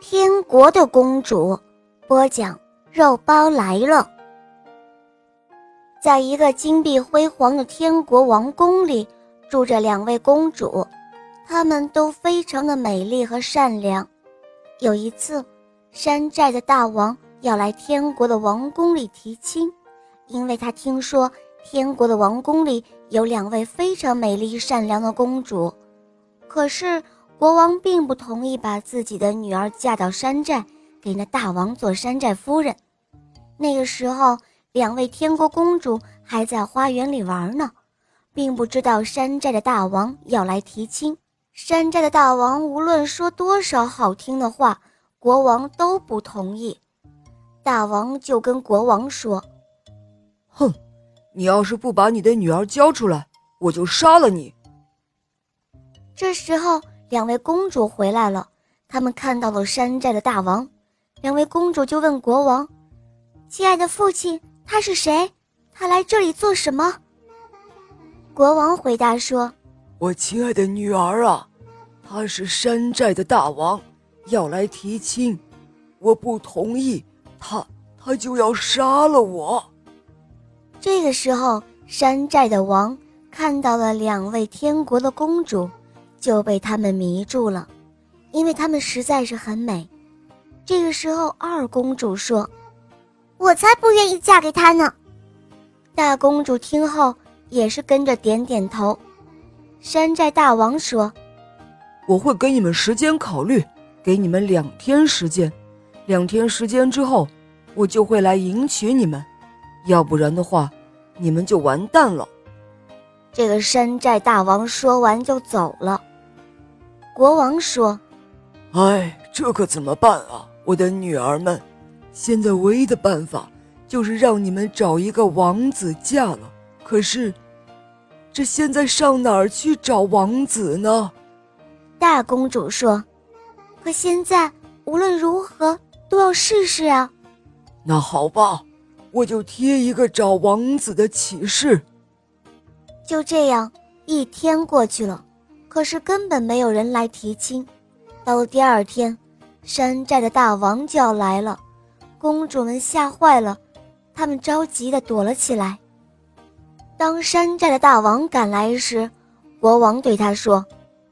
天国的公主，播讲肉包来了。在一个金碧辉煌的天国王宫里，住着两位公主，她们都非常的美丽和善良。有一次，山寨的大王要来天国的王宫里提亲，因为他听说天国的王宫里有两位非常美丽善良的公主，可是。国王并不同意把自己的女儿嫁到山寨，给那大王做山寨夫人。那个时候，两位天国公主还在花园里玩呢，并不知道山寨的大王要来提亲。山寨的大王无论说多少好听的话，国王都不同意。大王就跟国王说：“哼，你要是不把你的女儿交出来，我就杀了你。”这时候。两位公主回来了，他们看到了山寨的大王。两位公主就问国王：“亲爱的父亲，他是谁？他来这里做什么？”国王回答说：“我亲爱的女儿啊，他是山寨的大王，要来提亲，我不同意，他他就要杀了我。”这个时候，山寨的王看到了两位天国的公主。就被他们迷住了，因为他们实在是很美。这个时候，二公主说：“我才不愿意嫁给他呢。”大公主听后也是跟着点点头。山寨大王说：“我会给你们时间考虑，给你们两天时间。两天时间之后，我就会来迎娶你们，要不然的话，你们就完蛋了。”这个山寨大王说完就走了。国王说：“哎，这可怎么办啊，我的女儿们！现在唯一的办法就是让你们找一个王子嫁了。可是，这现在上哪儿去找王子呢？”大公主说：“可现在无论如何都要试试啊。”那好吧，我就贴一个找王子的启事。就这样，一天过去了。可是根本没有人来提亲。到了第二天，山寨的大王就要来了，公主们吓坏了，他们着急地躲了起来。当山寨的大王赶来时，国王对他说：“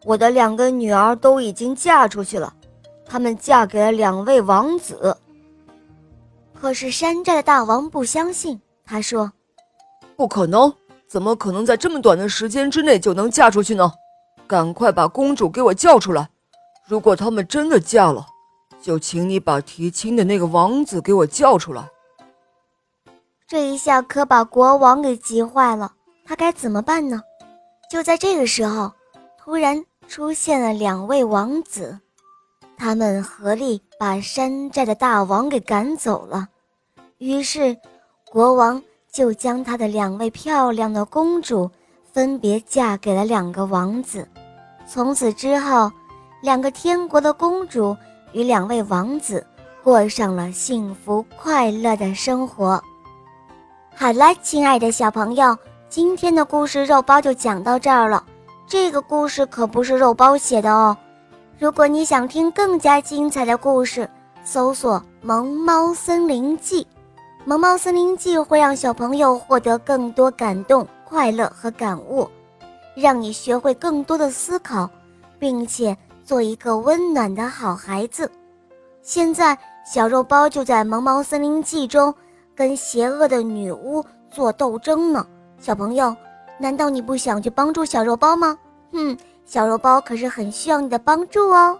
我的两个女儿都已经嫁出去了，她们嫁给了两位王子。”可是山寨的大王不相信，他说：“不可能，怎么可能在这么短的时间之内就能嫁出去呢？”赶快把公主给我叫出来！如果他们真的嫁了，就请你把提亲的那个王子给我叫出来。这一下可把国王给急坏了，他该怎么办呢？就在这个时候，突然出现了两位王子，他们合力把山寨的大王给赶走了。于是，国王就将他的两位漂亮的公主。分别嫁给了两个王子，从此之后，两个天国的公主与两位王子过上了幸福快乐的生活。好了，亲爱的小朋友，今天的故事肉包就讲到这儿了。这个故事可不是肉包写的哦。如果你想听更加精彩的故事，搜索《萌猫森林记》，《萌猫森林记》会让小朋友获得更多感动。快乐和感悟，让你学会更多的思考，并且做一个温暖的好孩子。现在，小肉包就在《萌猫森林记》中跟邪恶的女巫做斗争呢。小朋友，难道你不想去帮助小肉包吗？哼，小肉包可是很需要你的帮助哦。